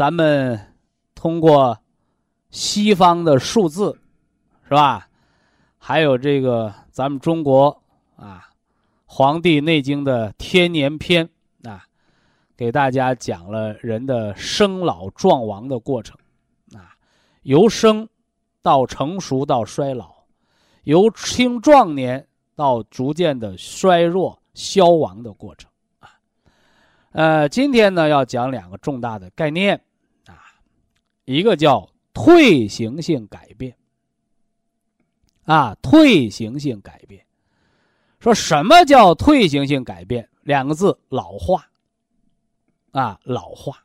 咱们通过西方的数字，是吧？还有这个咱们中国啊，《黄帝内经》的天年篇啊，给大家讲了人的生老壮亡的过程啊，由生到成熟到衰老，由青壮年到逐渐的衰弱消亡的过程。呃，今天呢要讲两个重大的概念，一个叫退行性改变，啊，退行性改变，说什么叫退行性改变？两个字，老化，啊，老化，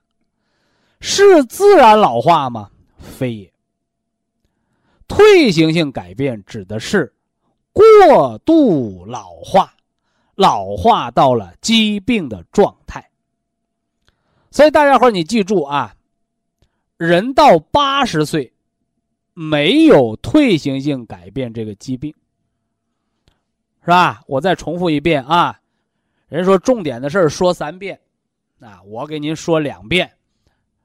是自然老化吗？非也。退行性改变指的是过度老化，老化到了疾病的状态。所以大家伙你记住啊，人到八十岁，没有退行性改变这个疾病，是吧？我再重复一遍啊，人说重点的事儿说三遍，啊，我给您说两遍，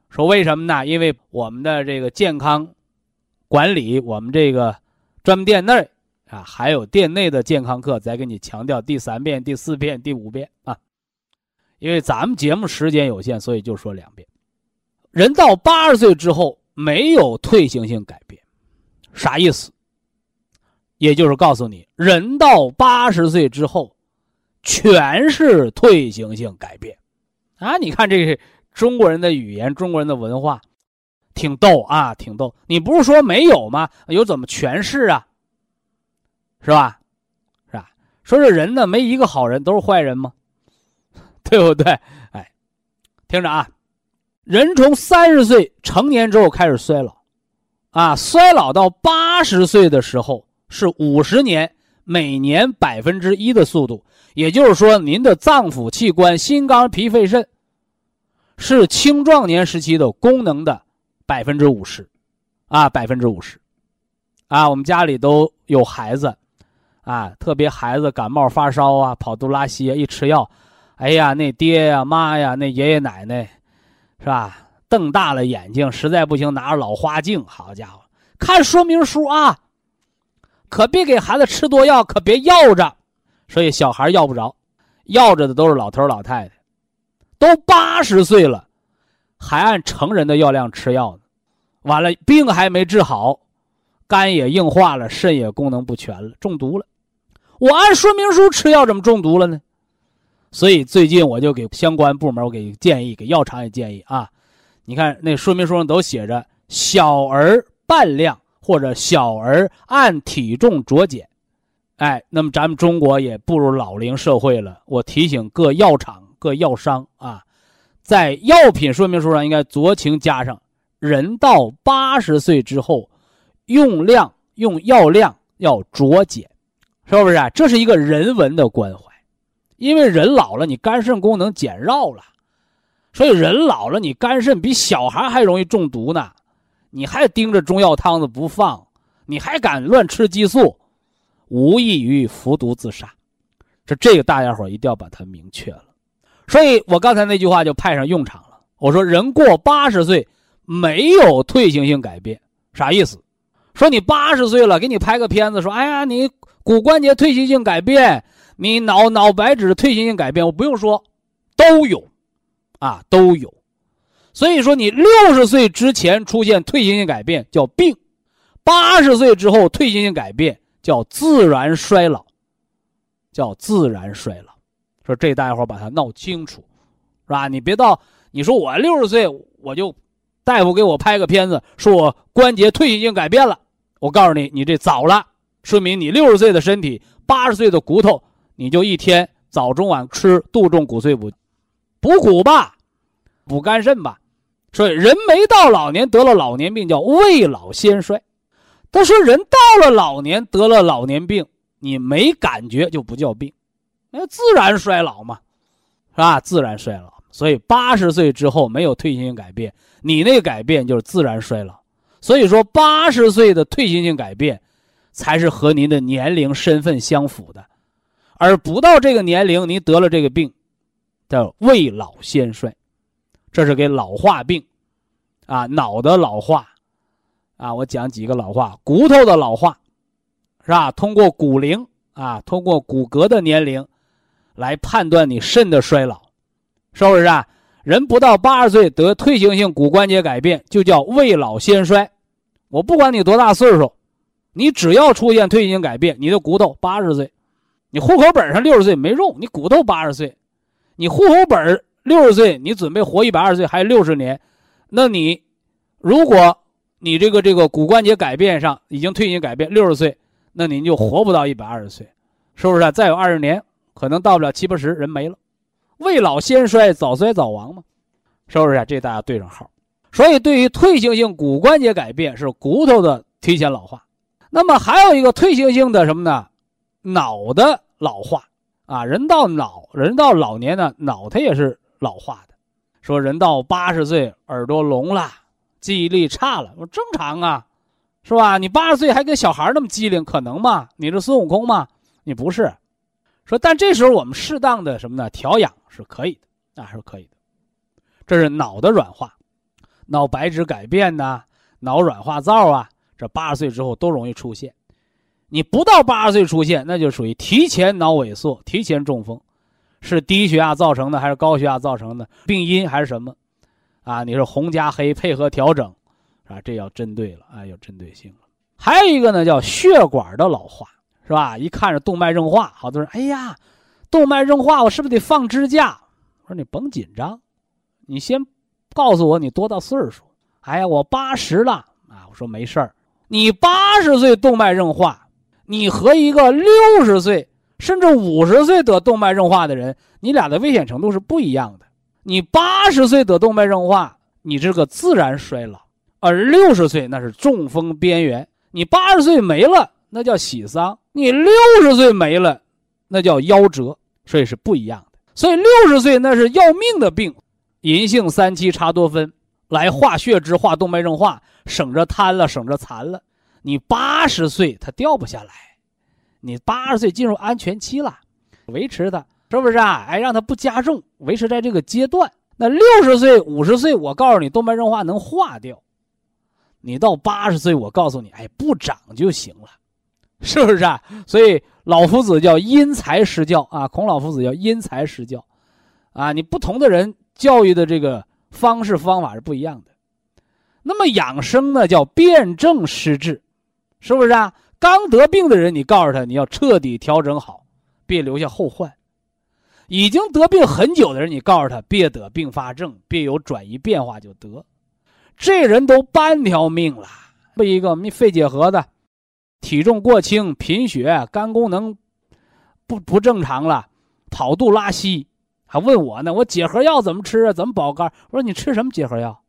说为什么呢？因为我们的这个健康管理，我们这个专门店内啊，还有店内的健康课，再给你强调第三遍、第四遍、第五遍啊。因为咱们节目时间有限，所以就说两遍。人到八十岁之后没有退行性改变，啥意思？也就是告诉你，人到八十岁之后，全是退行性改变，啊！你看这是中国人的语言，中国人的文化，挺逗啊，挺逗。你不是说没有吗？有怎么全是啊？是吧？是吧？说这人呢，没一个好人，都是坏人吗？对不对？哎，听着啊，人从三十岁成年之后开始衰老，啊，衰老到八十岁的时候。是五十年，每年百分之一的速度，也就是说，您的脏腑器官、心肝脾肺肾，是青壮年时期的功能的百分之五十，啊，百分之五十，啊，我们家里都有孩子，啊，特别孩子感冒发烧啊，跑肚拉稀啊，一吃药，哎呀，那爹呀、妈呀、那爷爷奶奶，是吧？瞪大了眼睛，实在不行拿着老花镜，好家伙，看说明书啊。可别给孩子吃多药，可别要着，所以小孩要不着，要着的都是老头老太太，都八十岁了，还按成人的药量吃药呢，完了病还没治好，肝也硬化了，肾也功能不全了，中毒了。我按说明书吃药，怎么中毒了呢？所以最近我就给相关部门我给建议，给药厂也建议啊，你看那说明书上都写着小儿半量。或者小儿按体重酌减，哎，那么咱们中国也步入老龄社会了。我提醒各药厂、各药商啊，在药品说明书上应该酌情加上：人到八十岁之后，用量用药量要酌减，是不是啊？这是一个人文的关怀，因为人老了，你肝肾功能减弱了，所以人老了，你肝肾比小孩还容易中毒呢。你还盯着中药汤子不放，你还敢乱吃激素，无异于服毒自杀。这这个大家伙一定要把它明确了。所以我刚才那句话就派上用场了。我说人过八十岁没有退行性改变，啥意思？说你八十岁了，给你拍个片子，说哎呀，你骨关节退行性改变，你脑脑白质退行性改变，我不用说，都有，啊，都有。所以说，你六十岁之前出现退行性改变叫病，八十岁之后退行性改变叫自然衰老，叫自然衰老。说这大家伙把它闹清楚，是吧？你别到你说我六十岁我就大夫给我拍个片子说我关节退行性改变了，我告诉你，你这早了，说明你六十岁的身体，八十岁的骨头，你就一天早中晚吃杜仲骨碎补，补骨吧。补肝肾吧，所以人没到老年得了老年病叫未老先衰。他说人到了老年得了老年病，你没感觉就不叫病，那自然衰老嘛，是吧？自然衰老。所以八十岁之后没有退行性改变，你那个改变就是自然衰老。所以说八十岁的退行性改变，才是和您的年龄身份相符的，而不到这个年龄您得了这个病，叫未老先衰。这是给老化病，啊，脑的老化，啊，我讲几个老化，骨头的老化，是吧？通过骨龄啊，通过骨骼的年龄，来判断你肾的衰老，是不是啊？人不到八十岁得退行性骨关节改变，就叫未老先衰。我不管你多大岁数，你只要出现退行性改变，你的骨头八十岁，你户口本上六十岁没用，你骨头八十岁，你户口本六十岁，你准备活一百二十岁，还有六十年，那你，如果你这个这个骨关节改变上已经退行改变，六十岁，那您就活不到一百二十岁，是不是啊？再有二十年，可能到不了七八十，人没了，未老先衰，早衰早亡嘛，是不是啊？这大家对上号。所以，对于退行性骨关节改变是骨头的提前老化，那么还有一个退行性的什么呢？脑的老化啊，人到脑，人到老年呢，脑它也是。老化的，说人到八十岁耳朵聋了，记忆力差了，我正常啊，是吧？你八十岁还跟小孩那么机灵，可能吗？你是孙悟空吗？你不是。说，但这时候我们适当的什么呢？调养是可以的，啊，是可以的。这是脑的软化，脑白质改变呐，脑软化灶啊，这八十岁之后都容易出现。你不到八十岁出现，那就属于提前脑萎缩、提前中风。是低血压造成的还是高血压造成的？病因还是什么？啊，你说红加黑配合调整，啊，这要针对了啊，有针对性了。还有一个呢，叫血管的老化，是吧？一看着动脉硬化，好多人，哎呀，动脉硬化，我是不是得放支架？我说你甭紧张，你先告诉我你多大岁数？哎呀，我八十了啊。我说没事儿，你八十岁动脉硬化，你和一个六十岁甚至五十岁得动脉硬化的人，你俩的危险程度是不一样的。你八十岁得动脉硬化，你这个自然衰老；而六十岁那是中风边缘。你八十岁没了，那叫喜丧；你六十岁没了，那叫夭折。所以是不一样的。所以六十岁那是要命的病，银杏三七茶多酚来化血脂、化动脉硬化，省着瘫了，省着残了。你八十岁它掉不下来，你八十岁进入安全期了，维持它是不是啊？哎，让它不加重，维持在这个阶段。那六十岁、五十岁，我告诉你，动脉硬化能化掉。你到八十岁，我告诉你，哎，不长就行了，是不是啊？所以老夫子叫因材施教啊，孔老夫子叫因材施教，啊，你不同的人教育的这个方式方法是不一样的。那么养生呢，叫辨证施治，是不是啊？刚得病的人，你告诉他你要彻底调整好，别留下后患；已经得病很久的人，你告诉他别得并发症，别有转移变化就得。这人都半条命了，不一个你肺结核的，体重过轻，贫血，肝功能不不正常了，跑肚拉稀，还问我呢，我结核药怎么吃啊？怎么保肝？我说你吃什么结核药？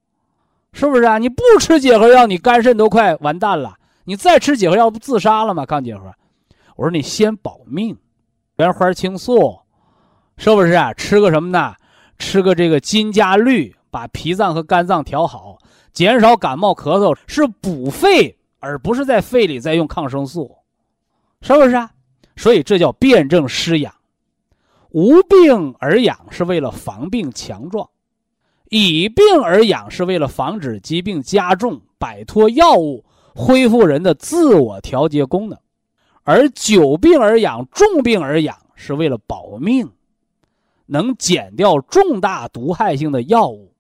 是不是啊？你不吃结核药，你肝肾都快完蛋了。你再吃几盒药，不自杀了吗？抗结核。我说你先保命，原花青素，是不是啊？吃个什么呢？吃个这个金加绿，把脾脏和肝脏调好。减少感冒咳嗽是补肺，而不是在肺里再用抗生素，是不是啊？所以这叫辨证施养，无病而养是为了防病强壮，以病而养是为了防止疾病加重，摆脱药物，恢复人的自我调节功能，而久病而养、重病而养是为了保命，能减掉重大毒害性的药物，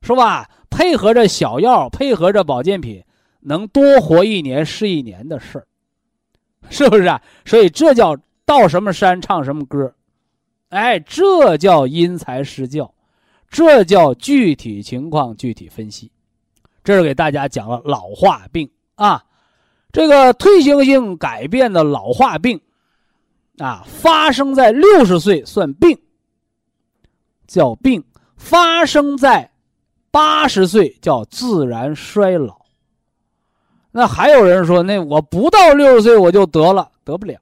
是吧？配合着小药，配合着保健品，能多活一年是一年的事儿，是不是啊？所以这叫到什么山唱什么歌，哎，这叫因材施教，这叫具体情况具体分析。这是给大家讲了老化病啊，这个退行性改变的老化病啊，发生在六十岁算病，叫病；发生在八十岁叫自然衰老。那还有人说，那我不到六十岁我就得了，得不了。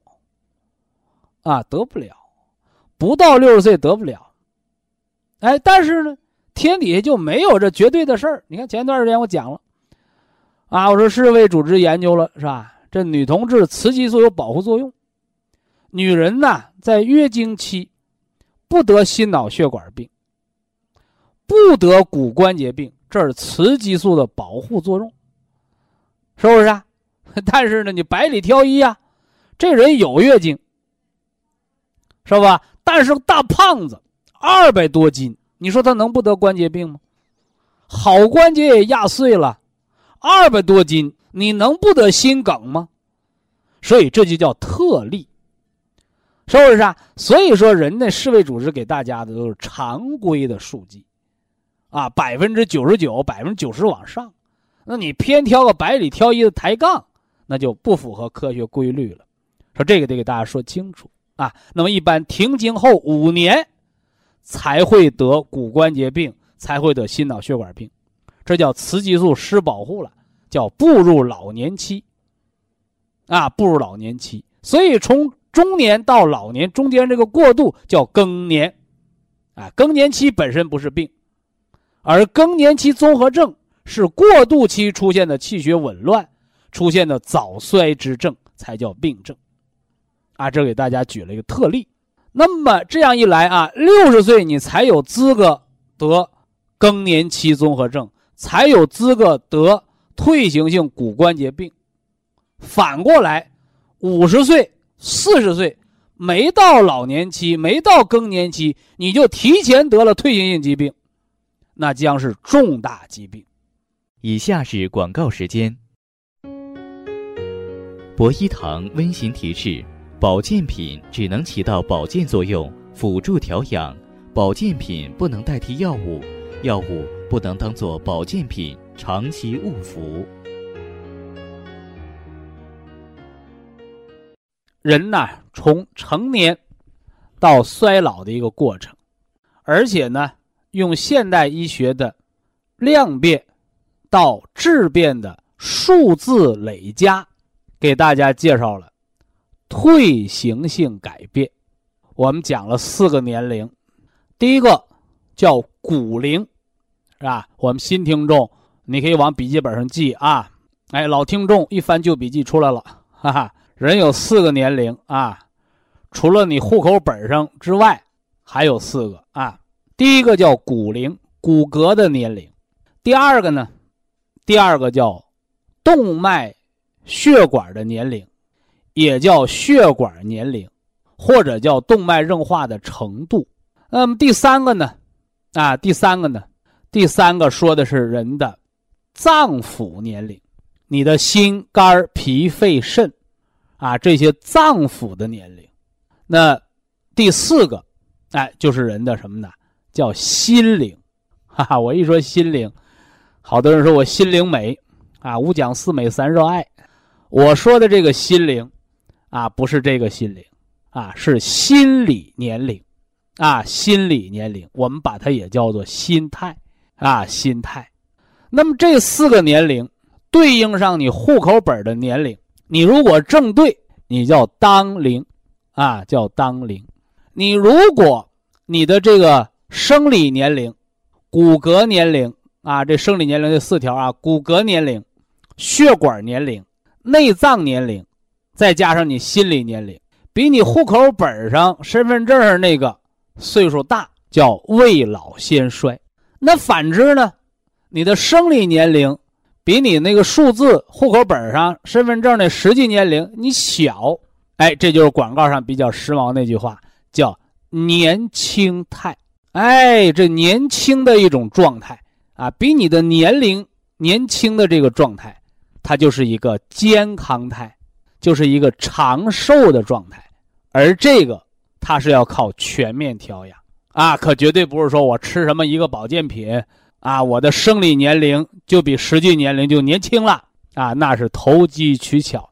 啊，得不了，不到六十岁得不了。哎，但是呢，天底下就没有这绝对的事儿。你看前段时间我讲了，啊，我说世卫组织研究了，是吧？这女同志雌激素有保护作用，女人呢在月经期不得心脑血管病。不得骨关节病，这是雌激素的保护作用，是不是啊？但是呢，你百里挑一呀，这人有月经，是吧？但是大胖子，二百多斤，你说他能不得关节病吗？好关节也压碎了，二百多斤，你能不得心梗吗？所以这就叫特例，是不是啊？所以说，人家世卫组织给大家的都是常规的数据。啊，百分之九十九、百分之九十往上，那你偏挑个百里挑一的抬杠，那就不符合科学规律了。说这个得给大家说清楚啊。那么一般停经后五年才会得骨关节病，才会得心脑血管病，这叫雌激素失保护了，叫步入老年期。啊，步入老年期，所以从中年到老年中间这个过渡叫更年，啊，更年期本身不是病。而更年期综合症是过渡期出现的气血紊乱，出现的早衰之症才叫病症，啊，这给大家举了一个特例。那么这样一来啊，六十岁你才有资格得更年期综合症，才有资格得退行性骨关节病。反过来，五十岁、四十岁没到老年期，没到更年期，你就提前得了退行性疾病，那将是重大疾病。以下是广告时间。博一堂温馨提示：保健品只能起到保健作用，辅助调养；保健品不能代替药物，药物不能当做保健品长期误服。人呐，从成年到衰老的一个过程，而且呢，用现代医学的量变到质变的数字累加，给大家介绍了退行性改变。我们讲了四个年龄，第一个叫骨龄，是吧？我们新听众，你可以往笔记本上记啊。哎，老听众一翻旧笔记出来了，哈哈。人有四个年龄啊，除了你户口本上之外，还有四个啊。第一个叫骨龄，骨骼的年龄；第二个呢，第二个叫动脉血管的年龄，也叫血管年龄，或者叫动脉硬化的程度。那么第三个呢，啊，第三个呢，第三个说的是人的脏腑年龄，你的心、肝、脾、肺、肾。啊，这些脏腑的年龄，那第四个，哎，就是人的什么呢？叫心灵，哈哈！我一说心灵，好多人说我心灵美，啊，五讲四美三热爱。我说的这个心灵，啊，不是这个心灵，啊，是心理年龄，啊，心理年龄，我们把它也叫做心态，啊，心态。那么这四个年龄对应上你户口本的年龄。你如果正对，你叫当龄，啊，叫当龄。你如果你的这个生理年龄、骨骼年龄啊，这生理年龄这四条啊，骨骼年龄、血管年龄、内脏年龄，再加上你心理年龄，比你户口本上、身份证上那个岁数大，叫未老先衰。那反之呢，你的生理年龄。比你那个数字户口本上、身份证的实际年龄你小，哎，这就是广告上比较时髦那句话，叫年轻态。哎，这年轻的一种状态啊，比你的年龄年轻的这个状态，它就是一个健康态，就是一个长寿的状态。而这个它是要靠全面调养啊，可绝对不是说我吃什么一个保健品。啊，我的生理年龄就比实际年龄就年轻了啊，那是投机取巧，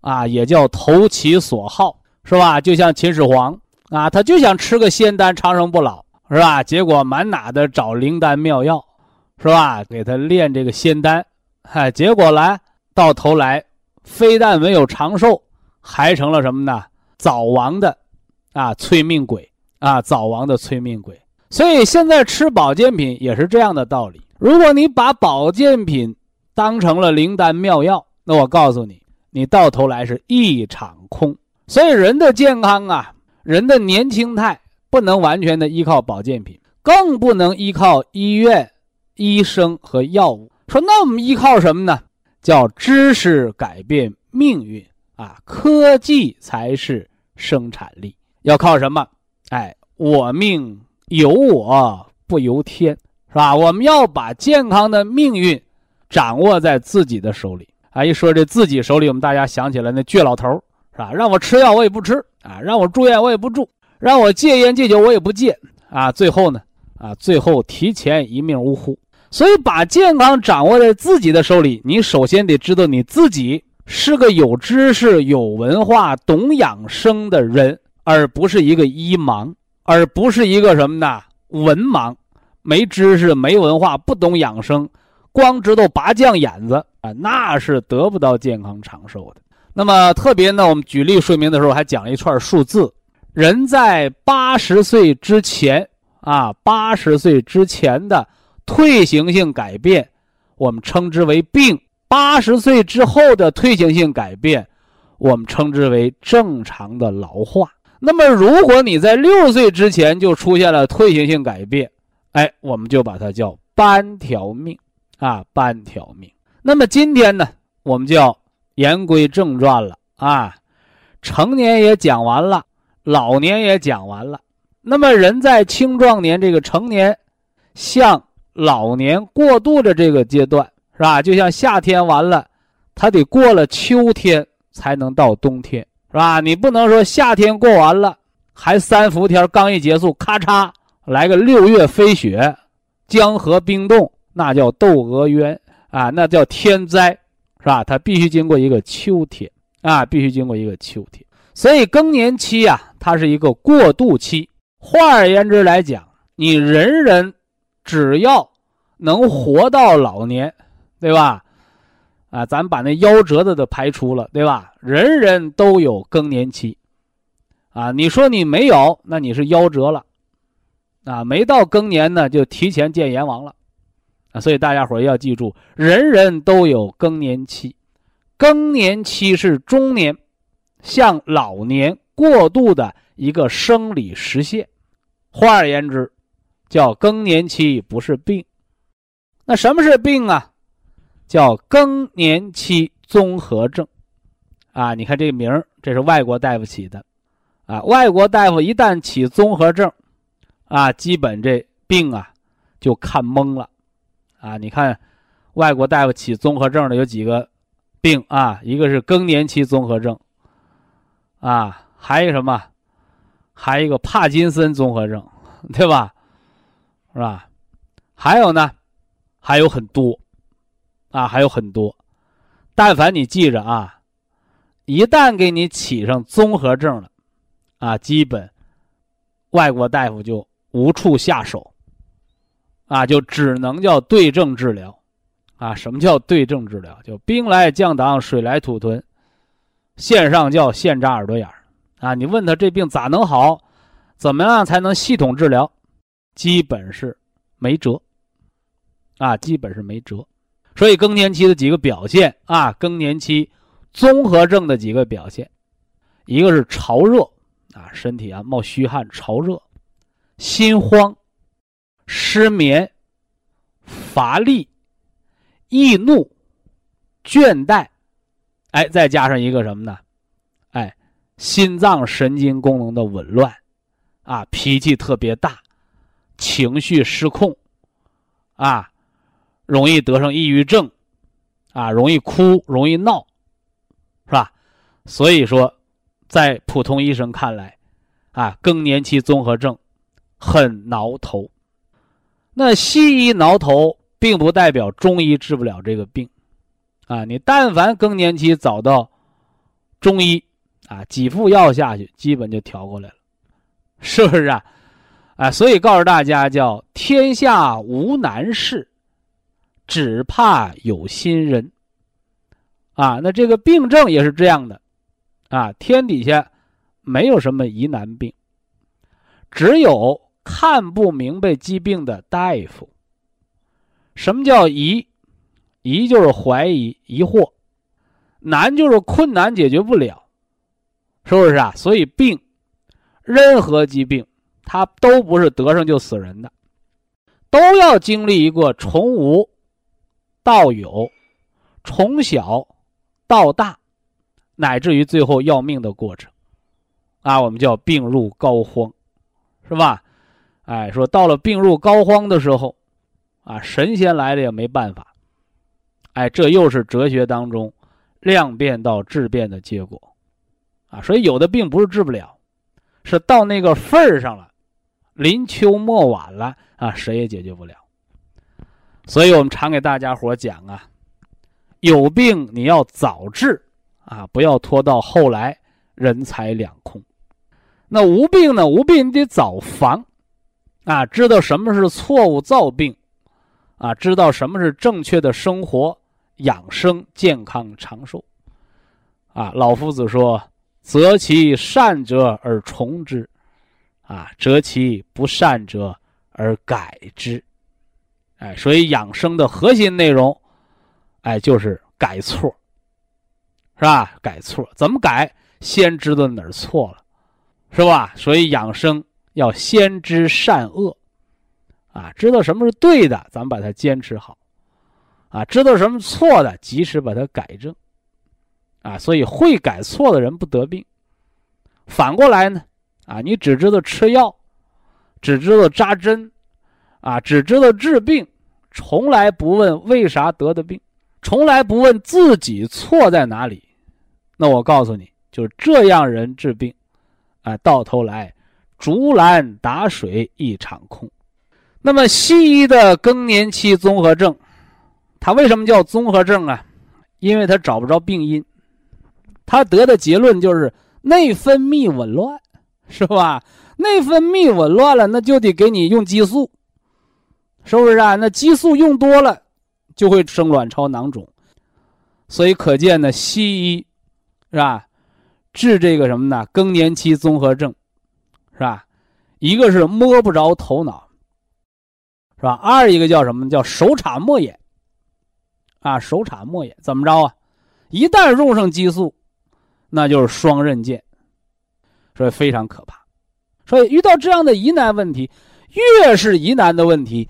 啊，也叫投其所好，是吧？就像秦始皇啊，他就想吃个仙丹长生不老，是吧？结果满哪的找灵丹妙药，是吧？给他炼这个仙丹，嗨，结果来到头来，非但没有长寿，还成了什么呢？早亡的，啊，催命鬼啊，早亡的催命鬼。所以现在吃保健品也是这样的道理。如果你把保健品当成了灵丹妙药，那我告诉你，你到头来是一场空。所以人的健康啊，人的年轻态不能完全的依靠保健品，更不能依靠医院、医生和药物。说那我们依靠什么呢？叫知识改变命运啊，科技才是生产力。要靠什么？哎，我命。由我不由天，是吧？我们要把健康的命运掌握在自己的手里啊！一说这自己手里，我们大家想起来那倔老头是吧？让我吃药我也不吃啊，让我住院我也不住，让我戒烟戒酒我也不戒啊！最后呢，啊，最后提前一命呜呼。所以，把健康掌握在自己的手里，你首先得知道你自己是个有知识、有文化、懂养生的人，而不是一个医盲。而不是一个什么呢？文盲，没知识、没文化、不懂养生，光知道拔将眼子啊，那是得不到健康长寿的。那么特别呢，我们举例说明的时候还讲了一串数字：人在八十岁之前啊，八十岁之前的退行性改变，我们称之为病；八十岁之后的退行性改变，我们称之为正常的老化。那么，如果你在六岁之前就出现了退行性改变，哎，我们就把它叫半条命，啊，半条命。那么今天呢，我们就要言归正传了啊，成年也讲完了，老年也讲完了。那么人在青壮年这个成年向老年过渡的这个阶段，是吧？就像夏天完了，它得过了秋天才能到冬天，是吧？你不能说夏天过完了，还三伏天刚一结束，咔嚓来个六月飞雪，江河冰冻，那叫窦娥冤啊，那叫天灾，是吧？它必须经过一个秋天啊，必须经过一个秋天。所以更年期啊，它是一个过渡期。换而言之来讲，你人人只要能活到老年，对吧？啊，咱把那夭折的都排除了，对吧？人人都有更年期，啊，你说你没有，那你是夭折了，啊，没到更年呢，就提前见阎王了，啊，所以大家伙要记住，人人都有更年期，更年期是中年向老年过渡的一个生理实现。换而言之，叫更年期不是病。那什么是病啊？叫更年期综合症。啊，你看这名儿，这是外国大夫起的。啊，外国大夫一旦起综合症，啊，基本这病啊就看懵了。啊，你看外国大夫起综合症的有几个病啊？一个是更年期综合症。啊，还有什么？还有一个帕金森综合症，对吧？是吧？还有呢，还有很多，啊，还有很多。但凡你记着啊，一旦给你起上综合症了，啊，基本外国大夫就无处下手，啊，就只能叫对症治疗，啊，什么叫对症治疗？就兵来将挡，水来土屯，线上叫线扎耳朵眼儿。啊，你问他这病咋能好？怎么样才能系统治疗？基本是没辙。啊，基本是没辙。所以更年期的几个表现啊，更年期综合症的几个表现，一个是潮热啊，身体啊冒虚汗、潮热，心慌、失眠、乏力、易怒、倦怠，哎，再加上一个什么呢？哎。心脏神经功能的紊乱，啊，脾气特别大，情绪失控，啊，容易得上抑郁症，啊，容易哭，容易闹，是吧？所以说，在普通医生看来，啊，更年期综合症很挠头。那西医挠头，并不代表中医治不了这个病，啊，你但凡更年期找到中医。啊，几副药下去，基本就调过来了，是不是啊？啊，所以告诉大家，叫天下无难事，只怕有心人。啊，那这个病症也是这样的，啊，天底下没有什么疑难病，只有看不明白疾病的大夫。什么叫疑？疑就是怀疑、疑惑；难就是困难，解决不了。是不是啊？所以病，任何疾病，它都不是得上就死人的，都要经历一个从无到有，从小到大，乃至于最后要命的过程，啊，我们叫病入膏肓，是吧？哎，说到了病入膏肓的时候，啊，神仙来了也没办法，哎，这又是哲学当中量变到质变的结果。啊，所以有的病不是治不了，是到那个份儿上了，临秋末晚了啊，谁也解决不了。所以我们常给大家伙讲啊，有病你要早治啊，不要拖到后来人财两空。那无病呢？无病你得早防啊，知道什么是错误造病啊，知道什么是正确的生活养生健康长寿啊。老夫子说。择其善者而从之，啊，择其不善者而改之，哎，所以养生的核心内容，哎，就是改错，是吧？改错怎么改？先知道哪儿错了，是吧？所以养生要先知善恶，啊，知道什么是对的，咱们把它坚持好，啊，知道什么错的，及时把它改正。啊，所以会改错的人不得病，反过来呢，啊，你只知道吃药，只知道扎针，啊，只知道治病，从来不问为啥得的病，从来不问自己错在哪里。那我告诉你，就这样人治病，啊，到头来竹篮打水一场空。那么西医的更年期综合症，它为什么叫综合症啊？因为他找不着病因，他得的结论就是内分泌紊乱。是吧？内分泌紊乱了，那就得给你用激素，是不是啊？那激素用多了，就会生卵巢囊肿。所以可见呢，西医是吧？治这个什么呢？更年期综合症，是吧？一个是摸不着头脑，是吧？二一个叫什么？叫手插莫眼，啊，手插莫眼怎么着啊？一旦用上激素，那就是双刃剑。所以非常可怕，所以遇到这样的疑难问题，越是疑难的问题，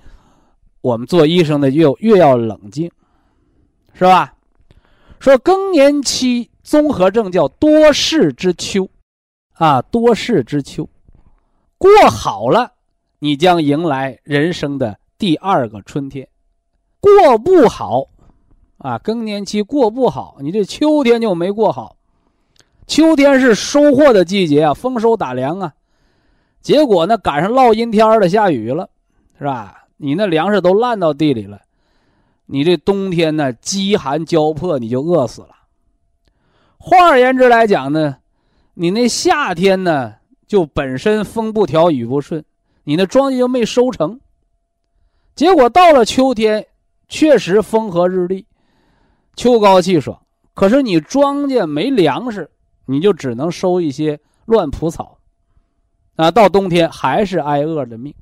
我们做医生的越越要冷静，是吧？说更年期综合症叫多事之秋，啊，多事之秋，过好了，你将迎来人生的第二个春天；过不好，啊，更年期过不好，你这秋天就没过好。秋天是收获的季节啊，丰收打粮啊，结果呢赶上落阴天了，下雨了，是吧？你那粮食都烂到地里了，你这冬天呢饥寒交迫，你就饿死了。换而言之来讲呢，你那夏天呢就本身风不调雨不顺，你那庄稼就没收成。结果到了秋天，确实风和日丽，秋高气爽，可是你庄稼没粮食。你就只能收一些乱蒲草，啊，到冬天还是挨饿的命。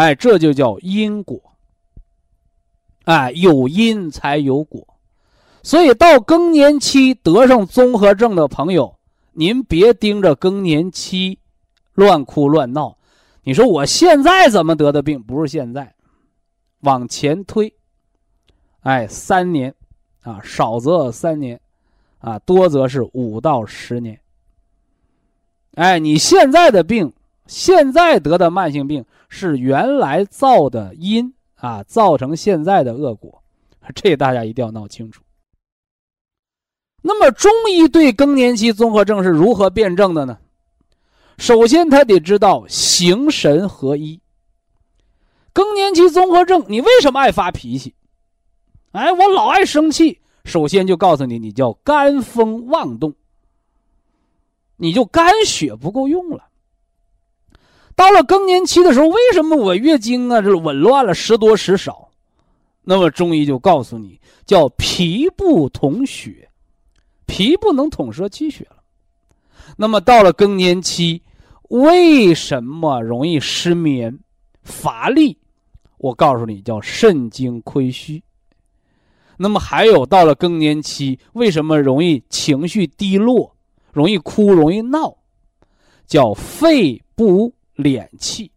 哎，这就叫因果。哎，有因才有果，所以到更年期得上综合症的朋友，您别盯着更年期乱哭乱闹。你说我现在怎么得的病？不是现在，往前推，哎，三年，啊，少则三年。啊，多则是五到十年。哎，你现在的病，现在得的慢性病是原来造的因啊，造成现在的恶果，这大家一定要闹清楚。那么，中医对更年期综合症是如何辩证的呢？首先，他得知道形神合一。更年期综合症，你为什么爱发脾气？哎，我老爱生气。首先就告诉你，你叫肝风妄动，你就肝血不够用了。到了更年期的时候，为什么我月经啊这紊乱了，时多时少？那么中医就告诉你，叫脾不统血，脾不能统摄气血了。那么到了更年期，为什么容易失眠、乏力？我告诉你，叫肾精亏虚。那么还有到了更年期，为什么容易情绪低落，容易哭，容易闹？叫肺不敛气，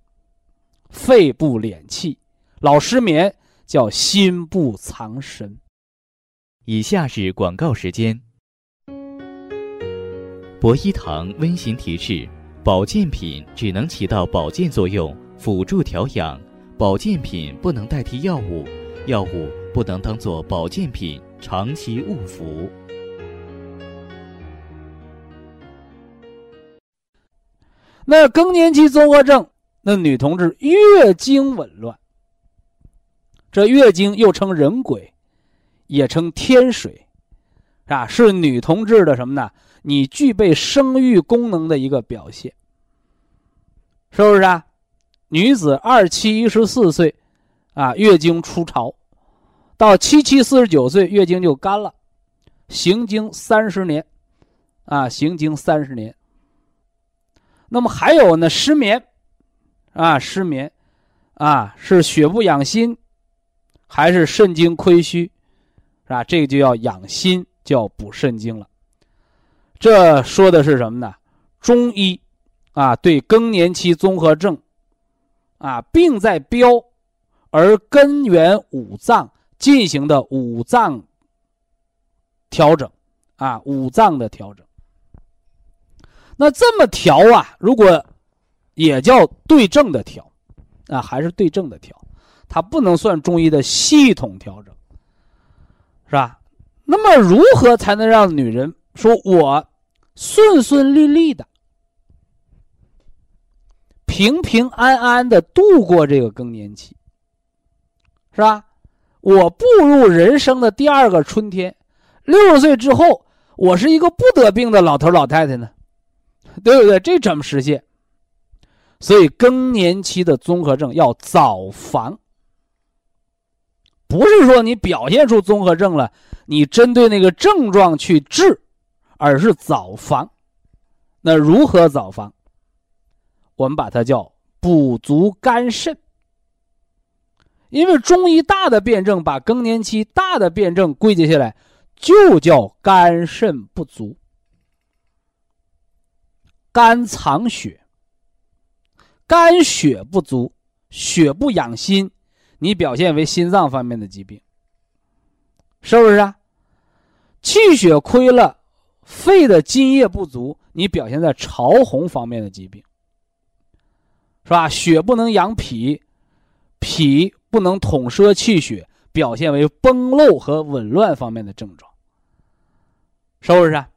肺不敛气，老失眠叫心不藏神。以下是广告时间。博一堂温馨提示：保健品只能起到保健作用，辅助调养；保健品不能代替药物，药物。不能当做保健品长期误服。那更年期综合症，那女同志月经紊乱，这月经又称人鬼，也称天水，啊，是女同志的什么呢？你具备生育功能的一个表现，是不是啊？女子二七一十四岁，啊，月经初潮。到七七四十九岁，月经就干了，行经三十年，啊，行经三十年。那么还有呢，失眠，啊，失眠，啊，是血不养心，还是肾精亏虚，是吧？这个就要养心，就要补肾精了。这说的是什么呢？中医，啊，对更年期综合症，啊，病在标，而根源五脏。进行的五脏调整，啊，五脏的调整。那这么调啊，如果也叫对症的调，啊，还是对症的调，它不能算中医的系统调整，是吧？那么如何才能让女人说我顺顺利利的、平平安安的度过这个更年期，是吧？我步入人生的第二个春天，六十岁之后，我是一个不得病的老头老太太呢，对不对？这怎么实现？所以更年期的综合症要早防，不是说你表现出综合症了，你针对那个症状去治，而是早防。那如何早防？我们把它叫补足肝肾。因为中医大的辩证把更年期大的辩证归结下来，就叫肝肾不足。肝藏血，肝血不足，血不养心，你表现为心脏方面的疾病，是不是啊？气血亏了，肺的津液不足，你表现在潮红方面的疾病，是吧？血不能养脾，脾。不能统摄气血，表现为崩漏和紊乱方面的症状，是不是啊？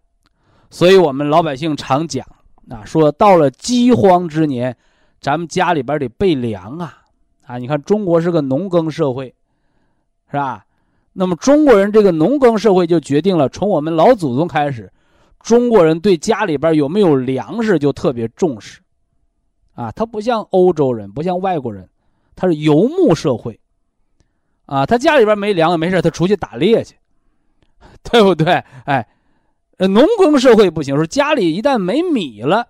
所以我们老百姓常讲啊，说到了饥荒之年，咱们家里边得备粮啊啊！你看中国是个农耕社会，是吧？那么中国人这个农耕社会就决定了，从我们老祖宗开始，中国人对家里边有没有粮食就特别重视，啊，他不像欧洲人，不像外国人。他是游牧社会，啊，他家里边没粮没事他出去打猎去，对不对？哎，农耕社会不行，说家里一旦没米了，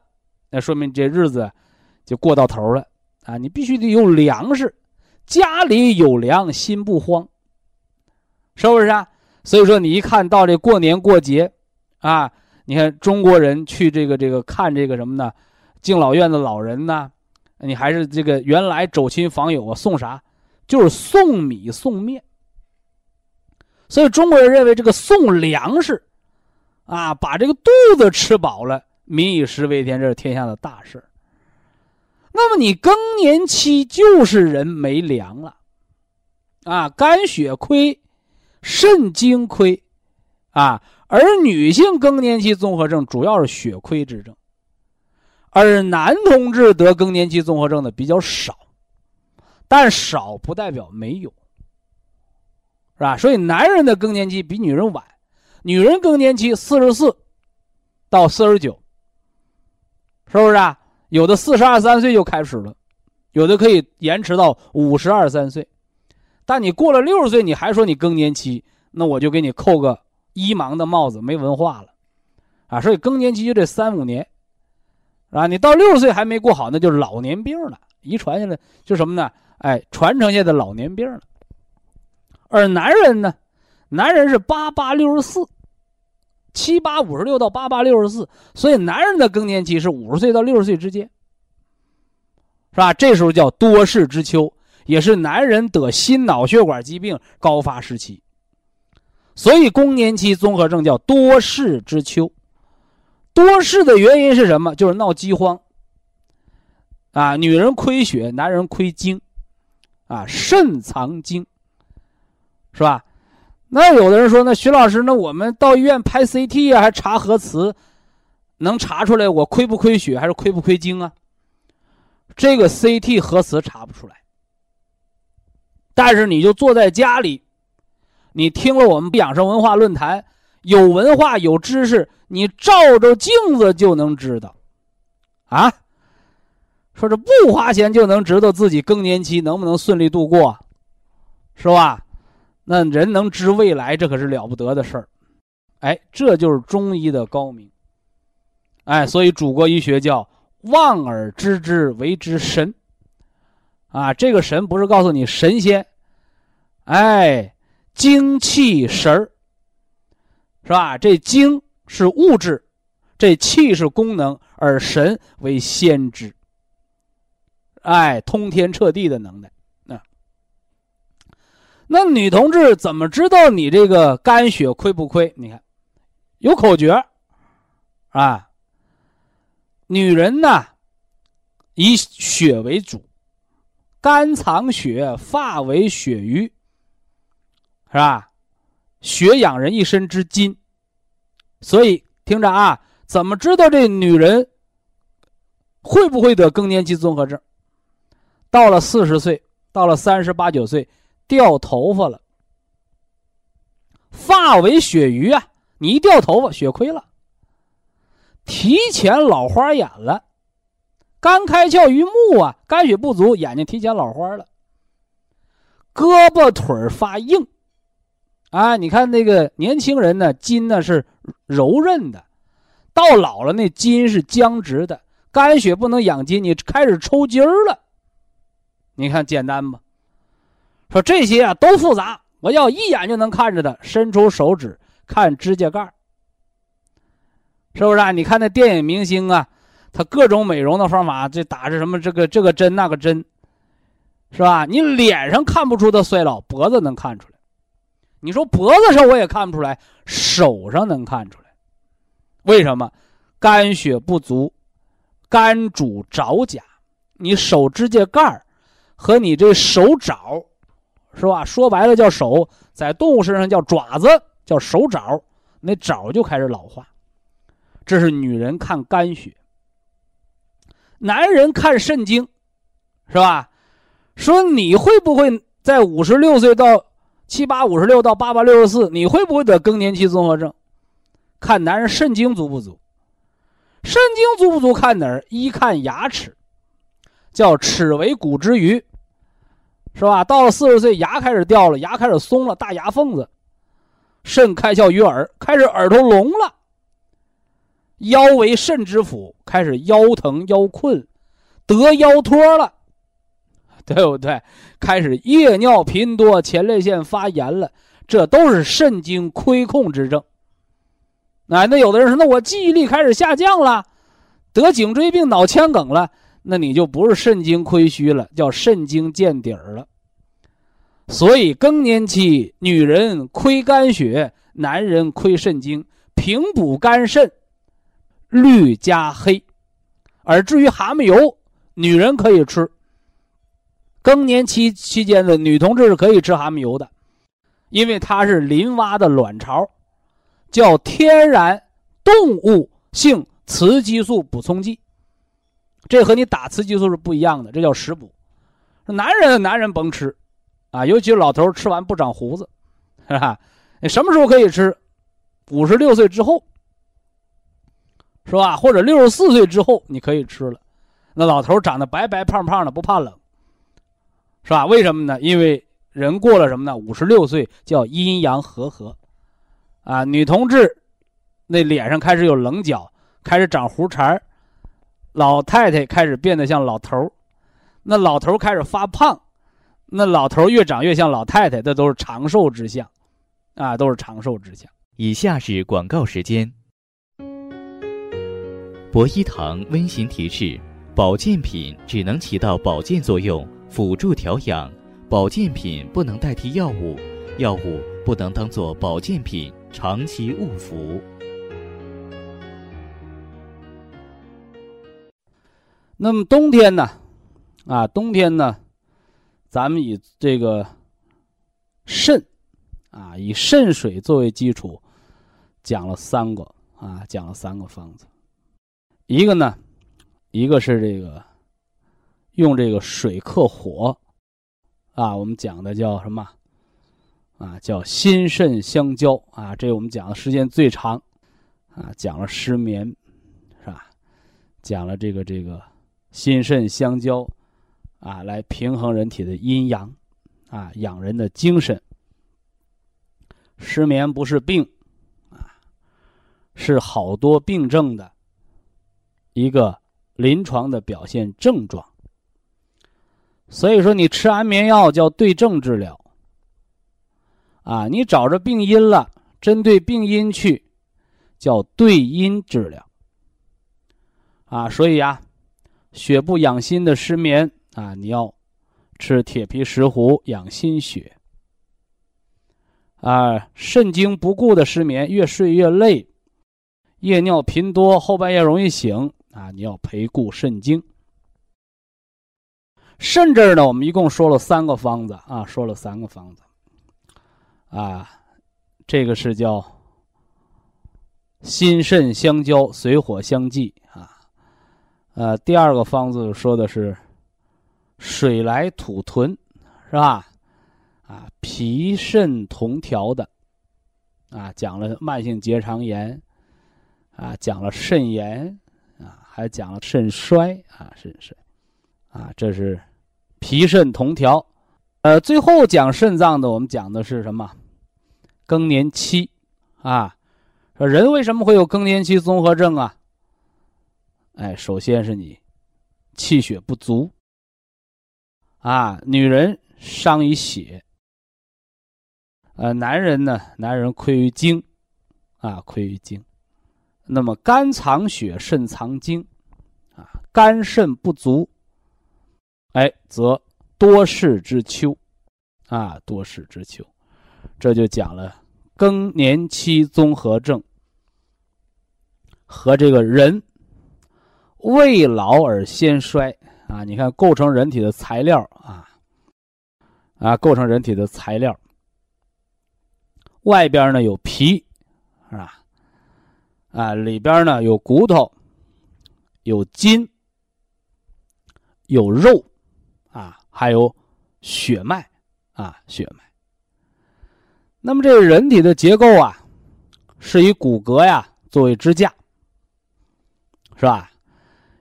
那说明这日子就过到头了啊！你必须得有粮食，家里有粮心不慌，是不是啊？所以说，你一看到这过年过节，啊，你看中国人去这个这个看这个什么呢？敬老院的老人呢？你还是这个原来走亲访友啊，送啥？就是送米送面。所以中国人认为这个送粮食，啊，把这个肚子吃饱了，民以食为天，这是天下的大事那么你更年期就是人没粮了，啊，肝血亏，肾精亏，啊，而女性更年期综合症主要是血亏之症。而男同志得更年期综合症的比较少，但少不代表没有，是吧？所以男人的更年期比女人晚，女人更年期四十四到四十九，是不是啊？有的四十二三岁就开始了，有的可以延迟到五十二三岁，但你过了六十岁你还说你更年期，那我就给你扣个一盲的帽子，没文化了，啊！所以更年期就这三五年。啊，你到六十岁还没过好，那就是老年病了，遗传下来就什么呢？哎，传承下的老年病了。而男人呢，男人是八八六十四，七八五十六到八八六十四，所以男人的更年期是五十岁到六十岁之间，是吧？这时候叫多事之秋，也是男人得心脑血管疾病高发时期，所以更年期综合症叫多事之秋。多事的原因是什么？就是闹饥荒。啊，女人亏血，男人亏精，啊，肾藏精，是吧？那有的人说，那徐老师，那我们到医院拍 CT 啊，还查核磁，能查出来我亏不亏血，还是亏不亏精啊？这个 CT 核磁查不出来，但是你就坐在家里，你听了我们养生文化论坛。有文化有知识，你照着镜子就能知道，啊，说这不花钱就能知道自己更年期能不能顺利度过，是吧？那人能知未来，这可是了不得的事儿，哎，这就是中医的高明，哎，所以祖国医学叫望而知之为之神，啊，这个神不是告诉你神仙，哎，精气神儿。是吧？这精是物质，这气是功能，而神为先知。哎，通天彻地的能耐。那女同志怎么知道你这个肝血亏不亏？你看，有口诀啊。女人呢，以血为主，肝藏血，发为血余，是吧？血养人一身之筋，所以听着啊，怎么知道这女人会不会得更年期综合症？到了四十岁，到了三十八九岁，掉头发了，发为血余啊！你一掉头发，血亏了，提前老花眼了，肝开窍于目啊，肝血不足，眼睛提前老花了，胳膊腿发硬。啊，你看那个年轻人呢，筋呢是柔韧的，到老了那筋是僵直的，肝血不能养筋，你开始抽筋儿了。你看简单吧？说这些啊都复杂，我要一眼就能看着的，伸出手指看指甲盖是不是啊？你看那电影明星啊，他各种美容的方法，这打着什么这个这个针那个针，是吧？你脸上看不出他衰老，脖子能看出来。你说脖子上我也看不出来，手上能看出来，为什么？肝血不足，肝主爪甲，你手指甲盖和你这手爪，是吧？说白了叫手，在动物身上叫爪子，叫手爪，那爪就开始老化。这是女人看肝血，男人看肾精，是吧？说你会不会在五十六岁到？七八五十六到八八六十四，你会不会得更年期综合症？看男人肾精足不足，肾精足不足看哪儿？一看牙齿，叫齿为骨之余，是吧？到了四十岁，牙开始掉了，牙开始松了，大牙缝子。肾开窍于耳，开始耳朵聋了。腰为肾之府，开始腰疼腰困，得腰托了。对不对？开始夜尿频多，前列腺发炎了，这都是肾精亏空之症。哎，那有的人说，那我记忆力开始下降了，得颈椎病、脑腔梗了，那你就不是肾精亏虚了，叫肾精见底儿了。所以更年期女人亏肝血，男人亏肾精，平补肝肾，绿加黑。而至于蛤蟆油，女人可以吃。更年期期间的女同志是可以吃蛤蟆油的，因为它是林蛙的卵巢，叫天然动物性雌激素补充剂。这和你打雌激素是不一样的，这叫食补。男人男人甭吃，啊，尤其是老头吃完不长胡子，是吧？你什么时候可以吃？五十六岁之后，是吧？或者六十四岁之后你可以吃了。那老头长得白白胖胖的，不怕冷。是吧？为什么呢？因为人过了什么呢？五十六岁叫阴阳和合，啊，女同志那脸上开始有棱角，开始长胡茬儿老太太开始变得像老头儿那老头儿开始发胖，那老头儿越长越像老太太，这都是长寿之相，啊，都是长寿之相。以下是广告时间。博一堂温馨提示：保健品只能起到保健作用。辅助调养，保健品不能代替药物，药物不能当做保健品长期误服。那么冬天呢？啊，冬天呢，咱们以这个肾啊，以肾水作为基础，讲了三个啊，讲了三个方子。一个呢，一个是这个。用这个水克火，啊，我们讲的叫什么？啊，叫心肾相交啊，这我们讲的时间最长，啊，讲了失眠，是吧？讲了这个这个心肾相交，啊，来平衡人体的阴阳，啊，养人的精神。失眠不是病，啊，是好多病症的一个临床的表现症状。所以说，你吃安眠药叫对症治疗，啊，你找着病因了，针对病因去，叫对因治疗，啊，所以啊，血不养心的失眠啊，你要吃铁皮石斛养心血，啊，肾精不固的失眠，越睡越累，夜尿频多，后半夜容易醒啊，你要培固肾精。肾这呢，我们一共说了三个方子啊，说了三个方子，啊，这个是叫心肾相交，水火相济啊，呃，第二个方子说的是水来土屯，是吧？啊，脾肾同调的，啊，讲了慢性结肠炎，啊，讲了肾炎，啊，还讲了肾衰，啊，肾衰。啊，这是脾肾同调，呃，最后讲肾脏的，我们讲的是什么？更年期啊，说人为什么会有更年期综合症啊？哎，首先是你气血不足啊，女人伤于血，呃，男人呢，男人亏于精啊，亏于精，那么肝藏血，肾藏精啊，肝肾不足。哎，则多事之秋，啊，多事之秋，这就讲了更年期综合症和这个人未老而先衰啊。你看，构成人体的材料啊，啊，构成人体的材料，外边呢有皮，是吧？啊，里边呢有骨头，有筋，有肉。啊，还有血脉啊，血脉。那么这人体的结构啊，是以骨骼呀作为支架，是吧？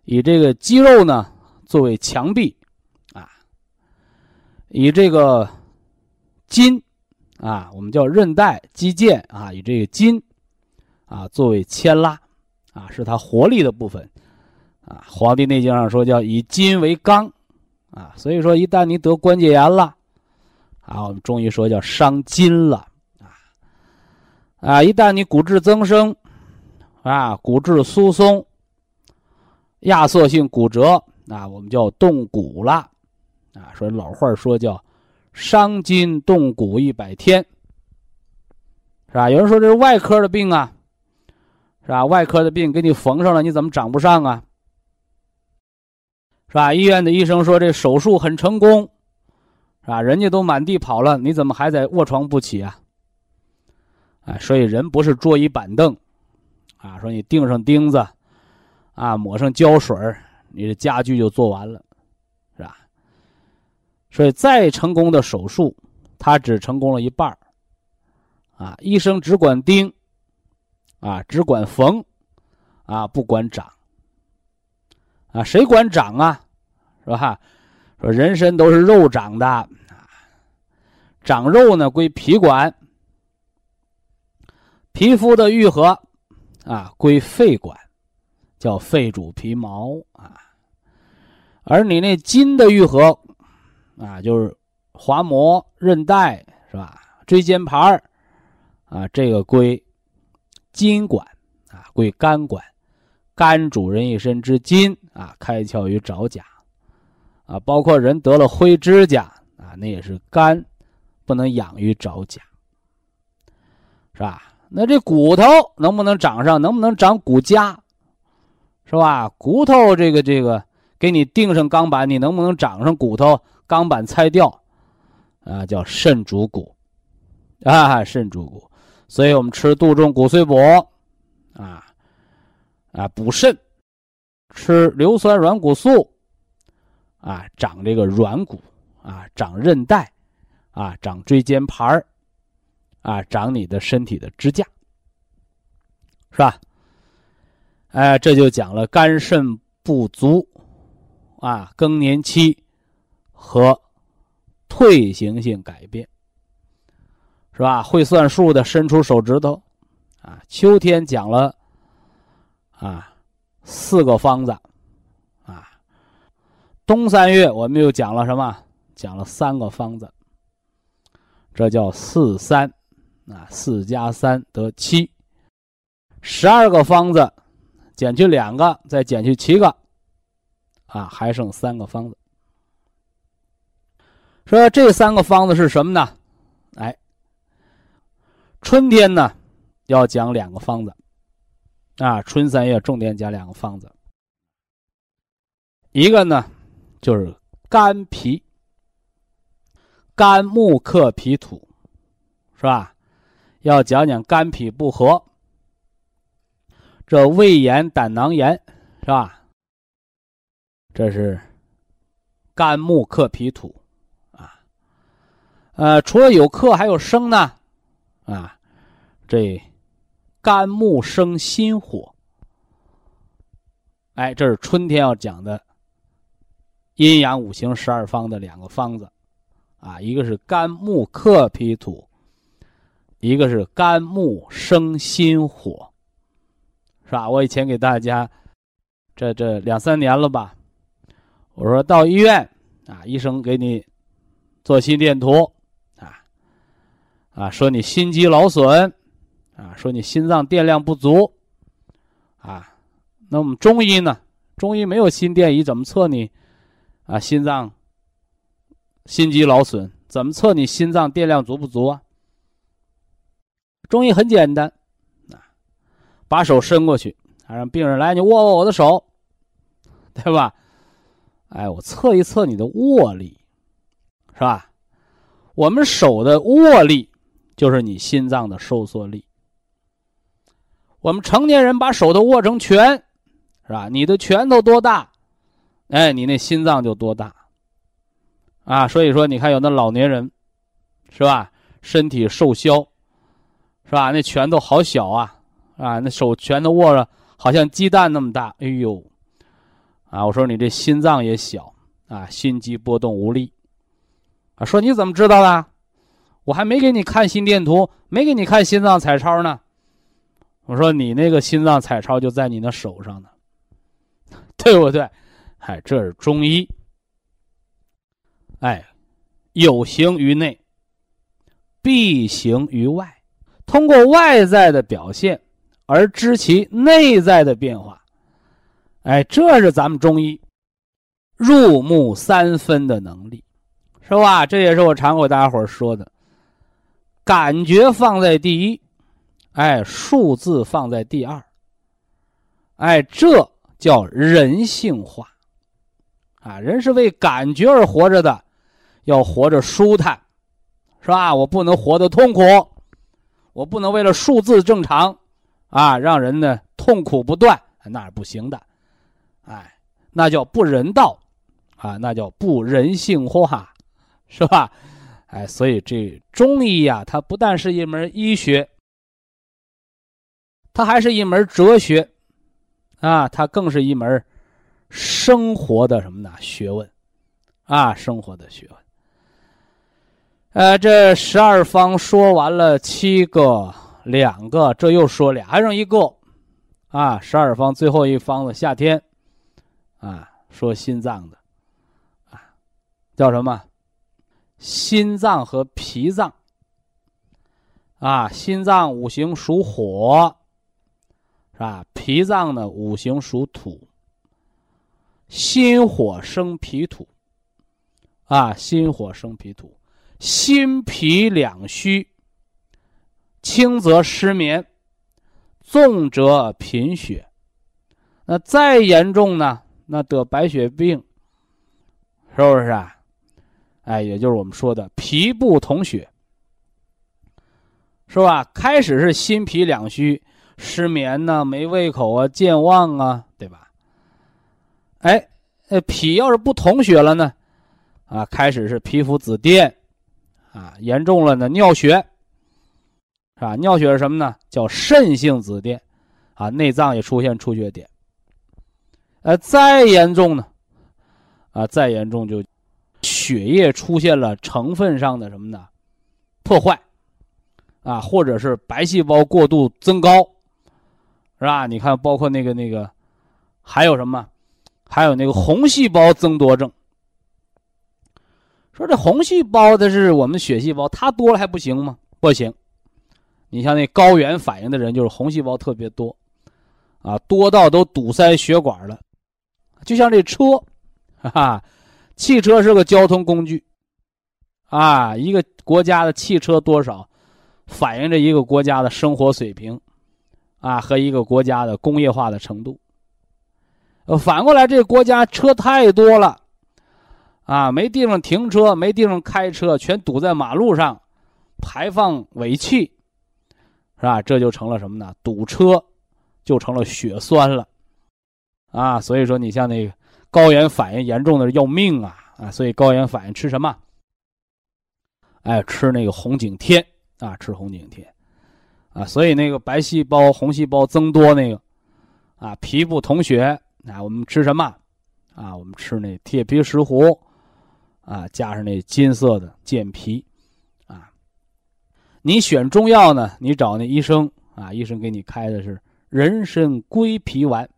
以这个肌肉呢作为墙壁，啊，以这个筋啊，我们叫韧带、肌腱啊，以这个筋啊作为牵拉，啊，是它活力的部分，啊，《黄帝内经》上说叫以筋为纲。啊，所以说一旦你得关节炎了，啊，我们中医说叫伤筋了，啊，啊，一旦你骨质增生，啊，骨质疏松，压缩性骨折，啊，我们叫动骨了，啊，说老话说叫伤筋动骨一百天，是吧？有人说这是外科的病啊，是吧？外科的病给你缝上了，你怎么长不上啊？是吧？医院的医生说这手术很成功，是吧？人家都满地跑了，你怎么还在卧床不起啊？哎，所以人不是桌椅板凳，啊，说你钉上钉子，啊，抹上胶水你的家具就做完了，是吧？所以再成功的手术，他只成功了一半啊，医生只管钉，啊，只管缝，啊，不管长，啊，谁管长啊？是吧？说人参都是肉长的，长肉呢归脾管，皮肤的愈合啊归肺管，叫肺主皮毛啊。而你那筋的愈合啊，就是滑膜、韧带是吧？椎间盘啊，这个归筋管啊，归肝管。肝主人一身之筋啊，开窍于爪甲。啊，包括人得了灰指甲啊，那也是肝不能养于爪甲，是吧？那这骨头能不能长上？能不能长骨痂？是吧？骨头这个这个给你钉上钢板，你能不能长上骨头？钢板拆掉啊，叫肾主骨啊，肾主骨。所以我们吃杜仲骨髓补啊啊补肾，吃硫酸软骨素。啊，长这个软骨，啊，长韧带，啊，长椎间盘儿，啊，长你的身体的支架，是吧？哎，这就讲了肝肾不足，啊，更年期和退行性改变，是吧？会算数的伸出手指头，啊，秋天讲了，啊，四个方子。啊冬三月，我们又讲了什么？讲了三个方子，这叫四三啊，四加三得七，十二个方子，减去两个，再减去七个，啊，还剩三个方子。说这三个方子是什么呢？哎，春天呢要讲两个方子，啊，春三月重点讲两个方子。一个呢就是肝脾，肝木克脾土，是吧？要讲讲肝脾不和，这胃炎、胆囊炎，是吧？这是肝木克脾土，啊，呃，除了有克，还有生呢，啊，这肝木生心火。哎，这是春天要讲的阴阳五行十二方的两个方子，啊，一个是肝木克脾土，一个是肝木生心火，是吧？我以前给大家这这两三年了吧，我说到医院啊，医生给你做心电图，啊啊，说你心肌劳损，啊，说你心脏电量不足，啊。那我们中医呢？中医没有心电仪，怎么测你啊心脏心肌劳损？怎么测你心脏电量足不足啊？中医很简单，把手伸过去，让病人来，你握握我的手，对吧？哎，我测一测你的握力，是吧？我们手的握力就是你心脏的收缩力。我们成年人把手都握成拳。是吧？你的拳头多大，哎，你那心脏就多大。啊，所以说你看有那老年人，是吧？身体瘦削，是吧？那拳头好小啊，啊，那手拳头握着好像鸡蛋那么大。哎呦，啊，我说你这心脏也小啊，心肌波动无力。啊，说你怎么知道的？我还没给你看心电图，没给你看心脏彩超呢。我说你那个心脏彩超就在你那手上呢。对不对？哎，这是中医。哎，有形于内，必形于外。通过外在的表现而知其内在的变化。哎，这是咱们中医入木三分的能力，是吧？这也是我常给大家伙说的：感觉放在第一，哎，数字放在第二。哎，这。叫人性化，啊，人是为感觉而活着的，要活着舒坦，是吧？我不能活得痛苦，我不能为了数字正常，啊，让人呢痛苦不断，那是不行的，哎，那叫不人道，啊，那叫不人性化，是吧？哎，所以这中医呀，它不但是一门医学，它还是一门哲学。啊，它更是一门生活的什么呢？学问，啊，生活的学问。呃，这十二方说完了七个，两个，这又说俩，还剩一个，啊，十二方最后一方子夏天，啊，说心脏的，啊，叫什么？心脏和脾脏，啊，心脏五行属火。是吧？脾脏呢，五行属土，心火生脾土，啊，心火生脾土，心脾两虚，轻则失眠，重则贫血，那再严重呢，那得白血病，是不是啊？哎，也就是我们说的脾不统血，是吧？开始是心脾两虚。失眠呢，没胃口啊，健忘啊，对吧？哎，呃，脾要是不统血了呢，啊，开始是皮肤紫癜，啊，严重了呢，尿血，是吧？尿血是什么呢？叫肾性紫癜，啊，内脏也出现出血点。呃，再严重呢，啊，再严重就血液出现了成分上的什么呢？破坏，啊，或者是白细胞过度增高。是吧？你看，包括那个那个，还有什么？还有那个红细胞增多症。说这红细胞的是我们血细胞，它多了还不行吗？不行。你像那高原反应的人，就是红细胞特别多，啊，多到都堵塞血管了。就像这车，哈哈，汽车是个交通工具，啊，一个国家的汽车多少，反映着一个国家的生活水平。啊，和一个国家的工业化的程度，呃，反过来，这个国家车太多了，啊，没地方停车，没地方开车，全堵在马路上，排放尾气，是吧？这就成了什么呢？堵车，就成了血栓了，啊，所以说你像那个高原反应严重的要命啊啊！所以高原反应吃什么？哎，吃那个红景天啊，吃红景天，啊，所以那个白细胞、红细胞增多那个，啊，皮肤同血。啊，我们吃什么？啊，我们吃那铁皮石斛，啊，加上那金色的健脾，你选中药呢？你找那医生啊，医生给你开的是人参归脾丸。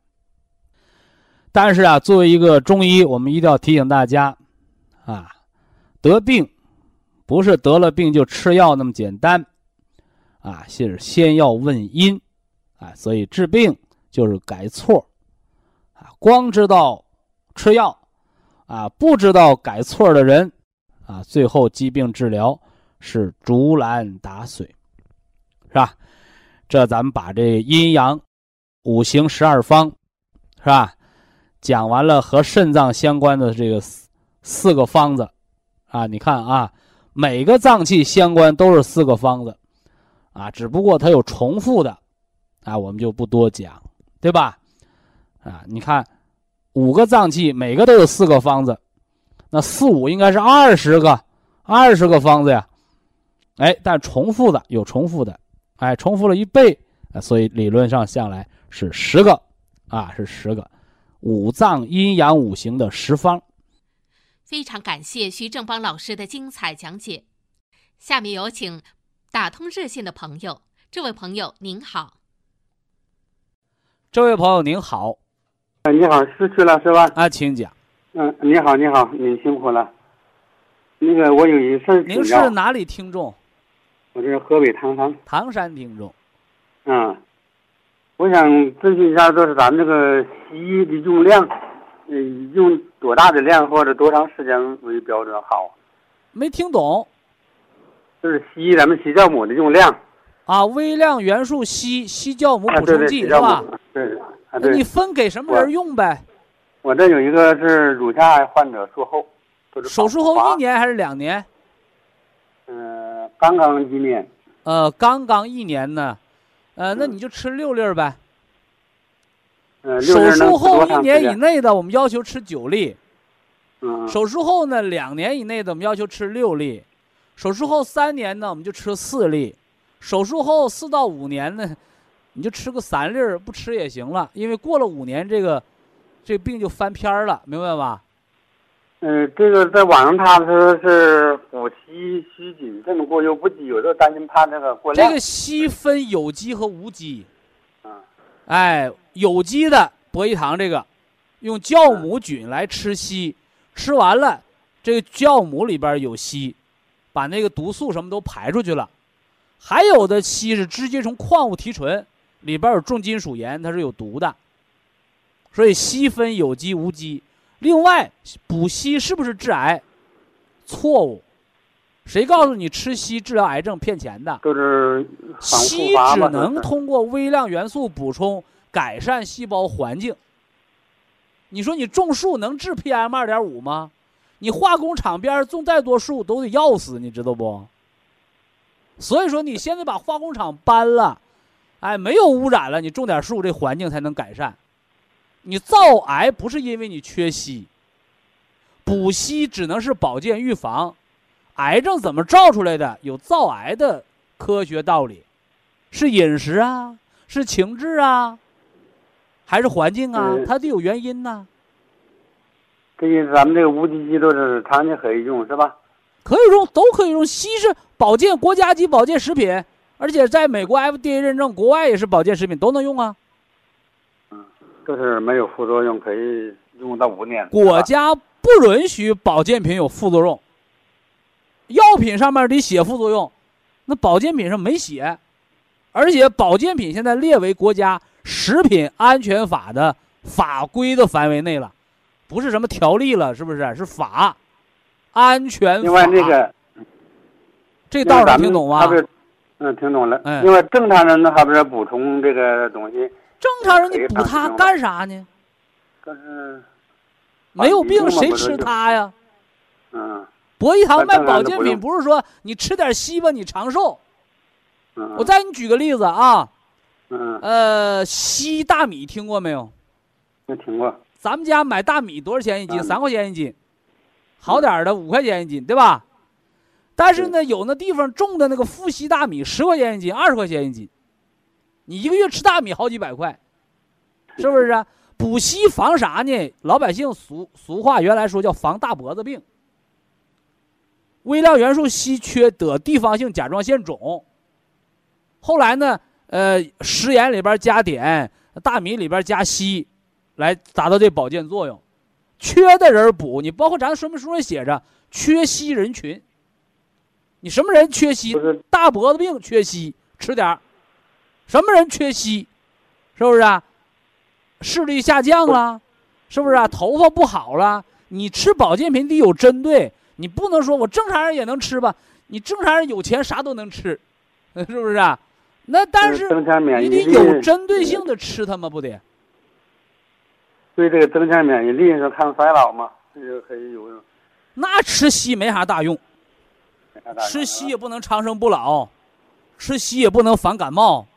但是啊，作为一个中医，我们一定要提醒大家，啊，得病不是得了病就吃药那么简单，啊，是先要问因，啊，所以治病就是改错。啊光知道吃药，啊，不知道改错的人，啊，最后疾病治疗是竹篮打水，是吧？这咱们把这阴阳五行十二方，是吧？讲完了和肾脏相关的这个四个方子，啊，你看啊，每个脏器相关都是四个方子，啊，只不过它有重复的，啊，我们就不多讲，对吧？啊，你看，五个脏器每个都有四个方子，那四五应该是二十个，二十个方子呀。哎，但重复的有重复的，哎，重复了一倍啊，所以理论上下来是十个，啊，是十个，五脏阴阳五行的十方。非常感谢徐正邦老师的精彩讲解。下面有请打通热线的朋友，这位朋友您好。这位朋友您好。哎你好，失去了是吧？啊，请讲。嗯，你好，你好，你辛苦了。那个，我有一事您是哪里听众？我是河北唐山。唐山听众。嗯，我想咨询一下，就是咱们这个西医的用量，嗯，用多大的量或者多长时间为标准好？没听懂。就是西医咱们西酵母的用量。啊，微量元素硒，硒酵母补充剂是吧？对。那你分给什么人用呗？我这有一个是乳腺癌患者，术后，手术后一年还是两年？嗯，刚刚一年。呃，刚刚一年呢，呃，那你就吃六粒儿呗。嗯，手术后一年以内的，我们要求吃九粒。嗯。手术后呢，两年以内的，我们要求吃六粒。手术后三年呢，我们就吃四粒。手术后四到五年呢？你就吃个三粒儿，不吃也行了，因为过了五年，这个这病就翻篇儿了，明白吧？嗯，这个在网上他说是补硒需谨慎过犹不及，有时候担心怕那个过量。这个硒分有机和无机。嗯。哎，有机的博益堂这个，用酵母菌来吃硒，吃完了，这个酵母里边有硒，把那个毒素什么都排出去了。还有的硒是直接从矿物提纯。里边有重金属盐，它是有毒的，所以硒分有机无机。另外，补硒是不是致癌？错误，谁告诉你吃硒治疗癌症骗钱的？就是硒只能通过微量元素补充改善细胞环境。你说你种树能治 PM 二点五吗？你化工厂边种再多树都得要死，你知道不？所以说你现在把化工厂搬了。哎，没有污染了，你种点树，这环境才能改善。你造癌不是因为你缺硒，补硒只能是保健预防。癌症怎么造出来的？有造癌的科学道理，是饮食啊，是情志啊，还是环境啊？它得有原因呢。这意思，咱们这个无机硒都是长期可以用，是吧？可以用，都可以用。硒是保健国家级保健食品。而且在美国 FDA 认证，国外也是保健食品，都能用啊。嗯，就是没有副作用，可以用到五年。国家不允许保健品有副作用，药品上面得写副作用，那保健品上没写。而且保健品现在列为国家食品安全法的法规的范围内了，不是什么条例了，是不是？是法，安全法。另外那个，这道能听懂吗？嗯，听懂了。嗯，另外正常人呢，还不是补充这个东西？正常人你补它干啥呢？但是没有病谁吃它呀？嗯博一堂卖保健品不是说你吃点西瓜你长寿。嗯，我再给你举个例子啊，嗯呃，西大米听过没有？没听过，咱们家买大米多少钱一斤？嗯三块钱一斤，好点儿的五块钱一斤，对吧？但是呢，有那地方种的那个富硒大米，十块钱一斤，二十块钱一斤，你一个月吃大米好几百块，是不是啊？补硒防啥呢？老百姓俗俗话原来说叫防大脖子病。微量元素硒缺得地方性甲状腺肿，后来呢，呃，食盐里边加碘，大米里边加硒，来达到这保健作用。缺的人补，你包括咱说明书上写着缺硒人群。你什么人缺硒？大脖子病缺硒，吃点儿。什么人缺硒？是不是啊？视力下降了，是不是啊？头发不好了，你吃保健品得有针对，你不能说我正常人也能吃吧？你正常人有钱啥都能吃，是不是啊？那但是你，得有针对性的吃它吗？不得？对这个增强免疫力是抗衰老嘛，这个可以有用。那吃硒没啥大用，没啥大用吃硒也不能长生不老，吃硒也不能防感冒。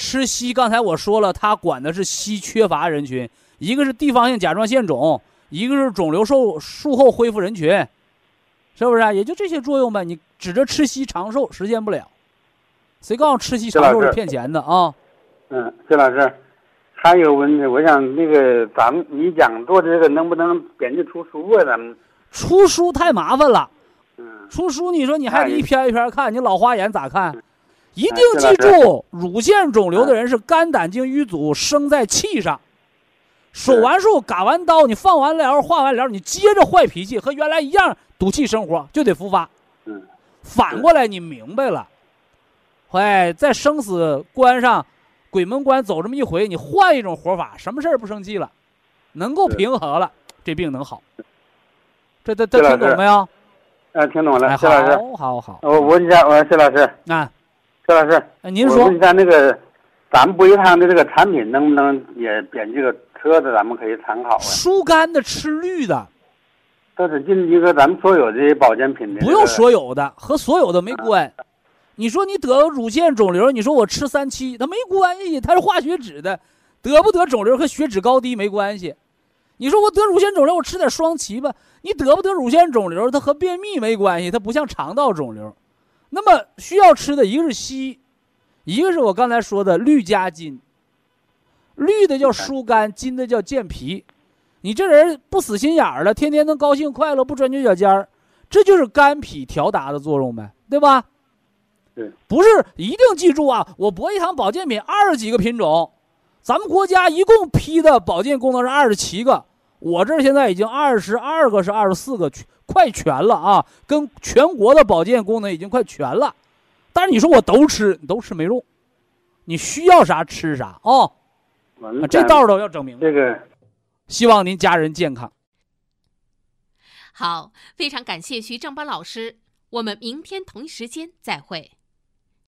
吃硒，刚才我说了，它管的是硒缺乏人群，一个是地方性甲状腺肿，一个是肿瘤术术后恢复人群，是不是啊？也就这些作用呗。你指着吃硒长寿，实现不了。谁告诉吃硒长寿是骗钱的啊？嗯，谢老师，还有个问题，我想那个咱们你讲做这个能不能编辑出书啊？咱们出书太麻烦了，嗯出书你说你还得一篇一篇看，你老花眼咋看？一定哎记住，乳腺肿瘤的人是肝胆经淤阻生在气上，手完术、嘎完刀，你放完疗、化完疗，你接着坏脾气，和原来一样赌气生活，就得复发。嗯反过来，你明白了，哎，在生死关上，鬼门关走这么一回，你换一种活法，什么事儿不生气了，能够平和了，这病能好。这这这听懂没有？啊，听懂了，谢，老师。好，好，好。我问一下，我谢老师，啊，薛老师，哎您说我问一下那个咱们不一堂的这个产品能不能也编这个车子，咱们可以参考啊？疏肝的、吃绿的，都是进一个咱们所有的保健品的、不用。所有的，和所有的没关。你说你得乳腺肿瘤，你说我吃三七，它没关系，它是化血脂的，得不得肿瘤和血脂高低没关系。你说我得乳腺肿瘤，我吃点双歧吧，你得不得乳腺肿瘤，它和便秘没关系，它不像肠道肿瘤。那么需要吃的一个是硒，一个是我刚才说的绿加金。绿的叫疏肝，金的叫健脾。你这人不死心眼儿了，天天能高兴快乐，不钻牛角尖儿，这就是肝脾调达的作用呗，对吧？对，不是一定记住啊！我博一堂保健品二十几个品种，咱们国家一共批的保健功能是二十七个，我这儿现在已经二十二个是二十四个，全快全了啊！跟全国的保健功能已经快全了。但是你说我都吃，你都吃没用，你需要啥吃啥啊、我们啊这道儿都要整明白。这个希望您家人健康。好，非常感谢徐正邦老师，我们明天同一时间再会。